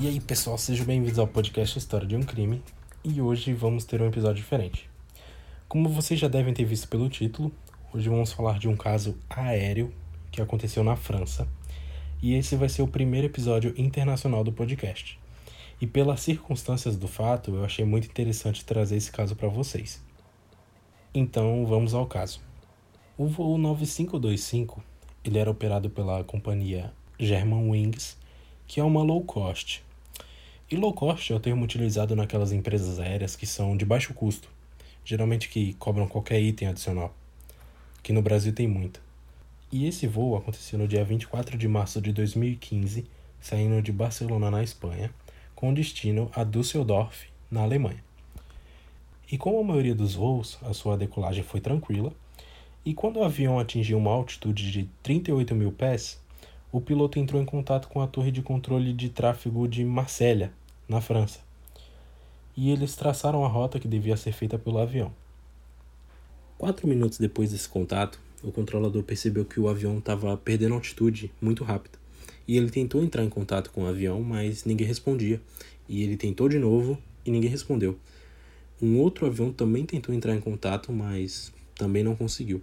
E aí, pessoal, sejam bem-vindos ao podcast História de um Crime. E hoje vamos ter um episódio diferente. Como vocês já devem ter visto pelo título, hoje vamos falar de um caso aéreo que aconteceu na França. E esse vai ser o primeiro episódio internacional do podcast. E pelas circunstâncias do fato, eu achei muito interessante trazer esse caso para vocês. Então, vamos ao caso. O voo 9525, ele era operado pela companhia Germanwings, que é uma low cost, e low cost é o termo utilizado naquelas empresas aéreas que são de baixo custo, geralmente que cobram qualquer item adicional, que no Brasil tem muito. E esse voo aconteceu no dia 24 de março de 2015, saindo de Barcelona, na Espanha, com destino a Düsseldorf, na Alemanha. E como a maioria dos voos, a sua decolagem foi tranquila, e quando o avião atingiu uma altitude de 38 mil pés, o piloto entrou em contato com a torre de controle de tráfego de Marselha, na França. E eles traçaram a rota que devia ser feita pelo avião. Quatro minutos depois desse contato, o controlador percebeu que o avião estava perdendo altitude muito rápido. E ele tentou entrar em contato com o avião, mas ninguém respondia. E ele tentou de novo e ninguém respondeu. Um outro avião também tentou entrar em contato, mas também não conseguiu.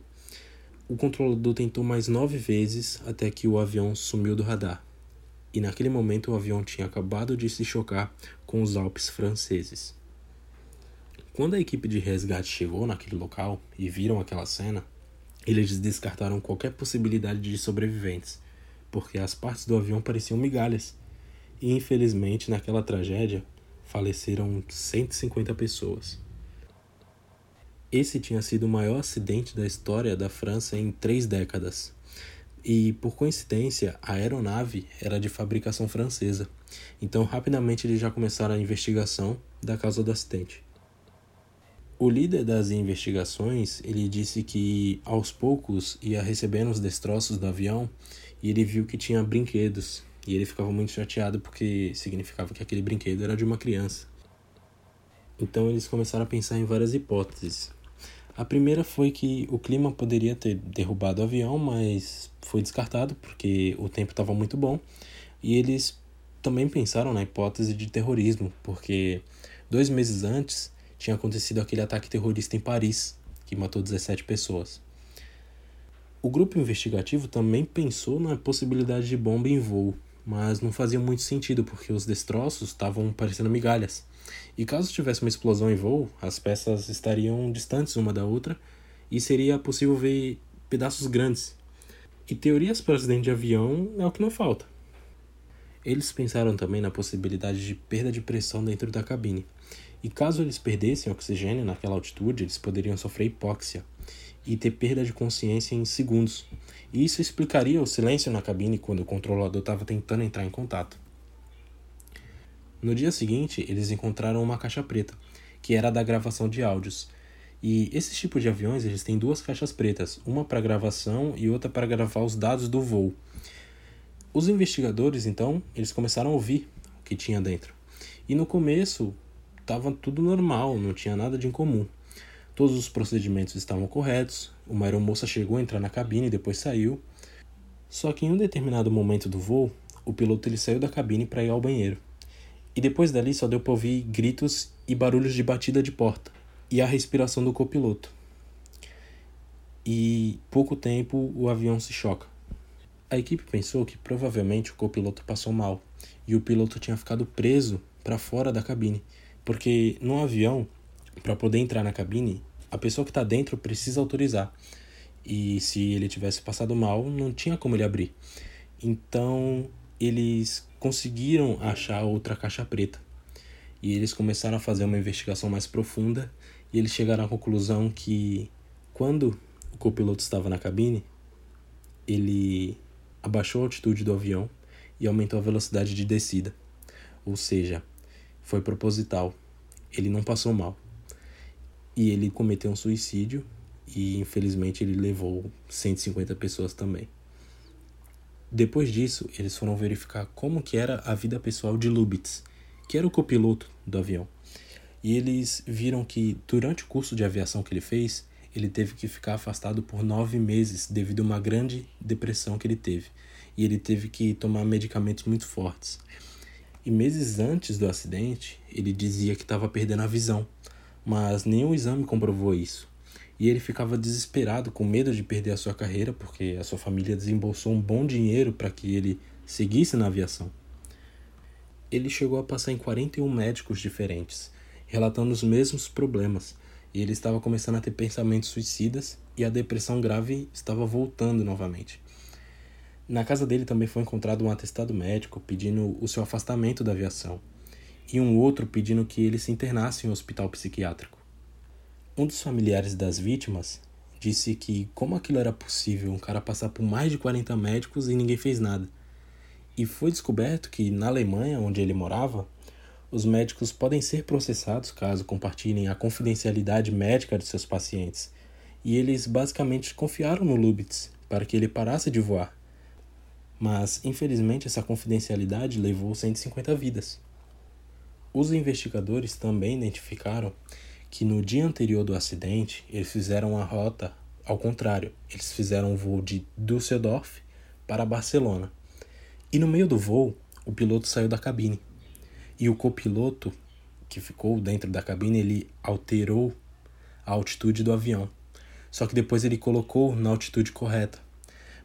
O controlador tentou mais nove vezes até que o avião sumiu do radar. E naquele momento o avião tinha acabado de se chocar com os Alpes franceses. Quando a equipe de resgate chegou naquele local e viram aquela cena, eles descartaram qualquer possibilidade de sobreviventes, porque as partes do avião pareciam migalhas. E infelizmente, naquela tragédia, faleceram 150 pessoas. Esse tinha sido o maior acidente da história da França em três décadas. E, por coincidência, a aeronave era de fabricação francesa. Então, rapidamente, eles já começaram a investigação da causa do acidente. O líder das investigações, ele disse que aos poucos ia recebendo os destroços do avião e ele viu que tinha brinquedos. E ele ficava muito chateado porque significava que aquele brinquedo era de uma criança. Então eles começaram a pensar em várias hipóteses. A primeira foi que o clima poderia ter derrubado o avião, mas foi descartado porque o tempo estava muito bom. E eles também pensaram na hipótese de terrorismo, porque dois meses antes tinha acontecido aquele ataque terrorista em Paris, que matou 17 pessoas. O grupo investigativo também pensou na possibilidade de bomba em voo, mas não fazia muito sentido porque os destroços estavam parecendo migalhas. E caso tivesse uma explosão em voo, as peças estariam distantes uma da outra e seria possível ver pedaços grandes. E teorias para acidente de avião é o que não falta. Eles pensaram também na possibilidade de perda de pressão dentro da cabine. E caso eles perdessem oxigênio naquela altitude, eles poderiam sofrer hipóxia e ter perda de consciência em segundos. Isso explicaria o silêncio na cabine quando o controlador estava tentando entrar em contato. No dia seguinte, eles encontraram uma caixa preta, que era da gravação de áudios. E esses tipos de aviões, eles têm duas caixas pretas, uma para gravação e outra para gravar os dados do voo. Os investigadores, então, eles começaram a ouvir o que tinha dentro. E no começo, estava tudo normal, não tinha nada de incomum. Todos os procedimentos estavam corretos, uma aeromoça chegou a entrar na cabine e depois saiu. Só que em um determinado momento do voo, o piloto ele saiu da cabine para ir ao banheiro. E depois dali só deu para ouvir gritos e barulhos de batida de porta e a respiração do copiloto. E pouco tempo o avião se choca. A equipe pensou que provavelmente o copiloto passou mal e o piloto tinha ficado preso para fora da cabine, porque no avião, para poder entrar na cabine, a pessoa que está dentro precisa autorizar. E se ele tivesse passado mal, não tinha como ele abrir. Então eles conseguiram achar outra caixa preta. E eles começaram a fazer uma investigação mais profunda e eles chegaram à conclusão que quando o copiloto estava na cabine, ele abaixou a altitude do avião e aumentou a velocidade de descida. Ou seja, foi proposital. Ele não passou mal. E ele cometeu um suicídio e infelizmente ele levou 150 pessoas também. Depois disso, eles foram verificar como que era a vida pessoal de Lubitz, que era o copiloto do avião. E eles viram que durante o curso de aviação que ele fez, ele teve que ficar afastado por nove meses devido a uma grande depressão que ele teve. E ele teve que tomar medicamentos muito fortes. E meses antes do acidente, ele dizia que estava perdendo a visão, mas nenhum exame comprovou isso. E ele ficava desesperado, com medo de perder a sua carreira, porque a sua família desembolsou um bom dinheiro para que ele seguisse na aviação. Ele chegou a passar em 41 médicos diferentes, relatando os mesmos problemas, e ele estava começando a ter pensamentos suicidas e a depressão grave estava voltando novamente. Na casa dele também foi encontrado um atestado médico pedindo o seu afastamento da aviação e um outro pedindo que ele se internasse em um hospital psiquiátrico. Um dos familiares das vítimas disse que como aquilo era possível um cara passar por mais de 40 médicos e ninguém fez nada. E foi descoberto que na Alemanha, onde ele morava, os médicos podem ser processados caso compartilhem a confidencialidade médica de seus pacientes. E eles basicamente confiaram no Lubitz para que ele parasse de voar mas infelizmente essa confidencialidade levou 150 vidas. Os investigadores também identificaram que no dia anterior do acidente eles fizeram a rota ao contrário, eles fizeram um voo de Düsseldorf para Barcelona. E no meio do voo, o piloto saiu da cabine. E o copiloto que ficou dentro da cabine, ele alterou a altitude do avião. Só que depois ele colocou na altitude correta.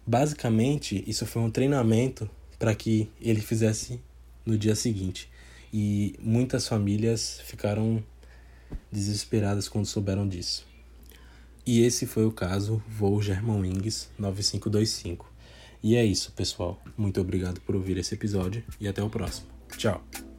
Basicamente, isso foi um treinamento para que ele fizesse no dia seguinte. E muitas famílias ficaram desesperadas quando souberam disso. E esse foi o caso Voo Germanwings 9525. E é isso, pessoal. Muito obrigado por ouvir esse episódio e até o próximo. Tchau!